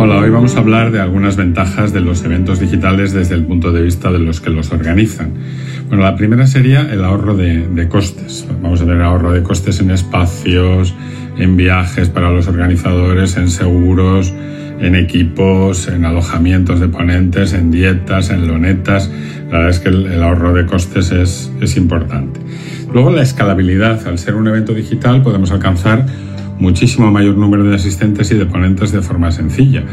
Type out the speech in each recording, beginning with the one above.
Hola, hoy vamos a hablar de algunas ventajas de los eventos digitales desde el punto de vista de los que los organizan. Bueno, la primera sería el ahorro de, costes. Vamos a tener ahorro de costes en espacios, en viajes para los organizadores, en seguros, en equipos, en alojamientos de ponentes, en dietas, en lonetas. La verdad es que el, ahorro de costes es, es importante. Luego la escalabilidad. Al ser un evento digital podemos alcanzar muchísimo mayor número de asistentes y de ponentes de forma sencilla.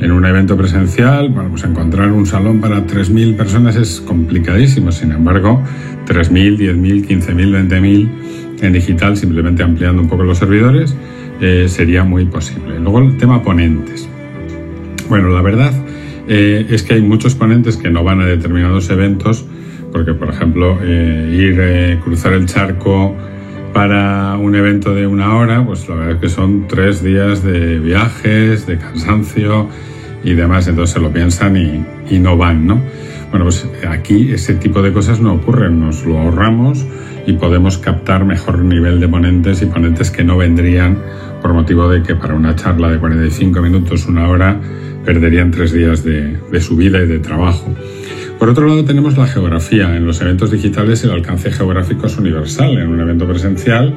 En un evento presencial, bueno, pues encontrar un salón para 3.000 personas es complicadísimo. Sin embargo, 3.000, 10.000, 15.000, 20.000 en digital, simplemente ampliando un poco los servidores, eh, sería muy posible. Luego el tema ponentes. Bueno, la verdad eh, es que hay muchos ponentes que no van a determinados eventos, porque por ejemplo, eh, ir, cruzar el charco, para un evento de una hora, pues la verdad es que son tres días de viajes, de cansancio y demás, entonces se lo piensan y, no van, ¿no? Bueno, pues aquí ese tipo de cosas no ocurren, nos lo ahorramos y podemos captar mejor nivel de ponentes y ponentes que no vendrían por motivo de que para una charla de 45 minutos, una hora, perderían tres días de, de su vida y de trabajo. Por otro lado tenemos la geografía. En los eventos digitales el alcance geográfico es universal. En un evento presencial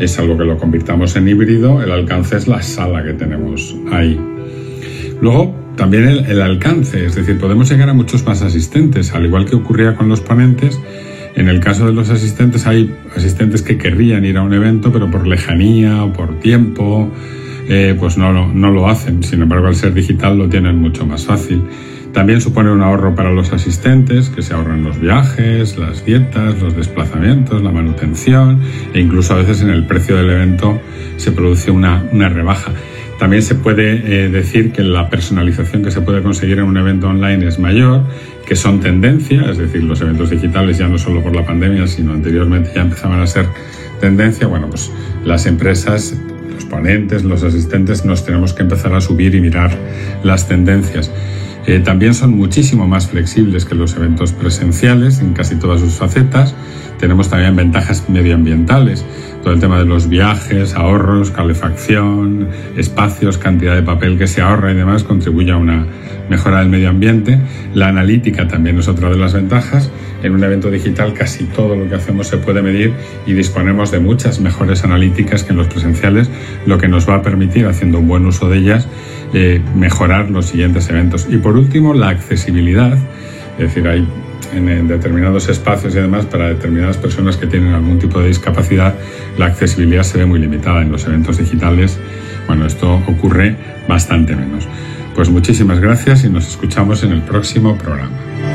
es algo que lo convirtamos en híbrido, el alcance es la sala que tenemos ahí. Luego, también el, alcance, es decir, podemos llegar a muchos más asistentes, al igual que ocurría con los ponentes. En el caso de los asistentes hay asistentes que querrían ir a un evento, pero por lejanía o por tiempo, eh, pues no lo hacen. Sin embargo, al ser digital lo tienen mucho más fácil. También supone un ahorro para los asistentes, que se ahorran los viajes, las dietas, los desplazamientos, la manutención e incluso a veces en el precio del evento se produce una, rebaja. También se puede eh, decir que la personalización que se puede conseguir en un evento online es mayor, que son tendencia, es decir, los eventos digitales ya no solo por la pandemia, sino anteriormente ya empezaban a ser tendencia. Bueno, pues las empresas, los ponentes, los asistentes nos tenemos que empezar a subir y mirar las tendencias. Eh, también son muchísimo más flexibles que los eventos presenciales en casi todas sus facetas. Tenemos también ventajas medioambientales, todo el tema de los viajes, ahorros, calefacción, espacios, cantidad de papel que se ahorra y demás contribuye a una mejora del medio ambiente. La analítica también es otra de las ventajas. En un evento digital casi todo lo que hacemos se puede medir y disponemos de muchas mejores analíticas que en los presenciales, lo que nos va a permitir, haciendo un buen uso de ellas, eh, mejorar los siguientes eventos. Y por último, la accesibilidad. Es decir, hay en, determinados espacios y además para determinadas personas que tienen algún tipo de discapacidad, la accesibilidad se ve muy limitada. En los eventos digitales, bueno, esto ocurre bastante menos. Pues muchísimas gracias y nos escuchamos en el próximo programa.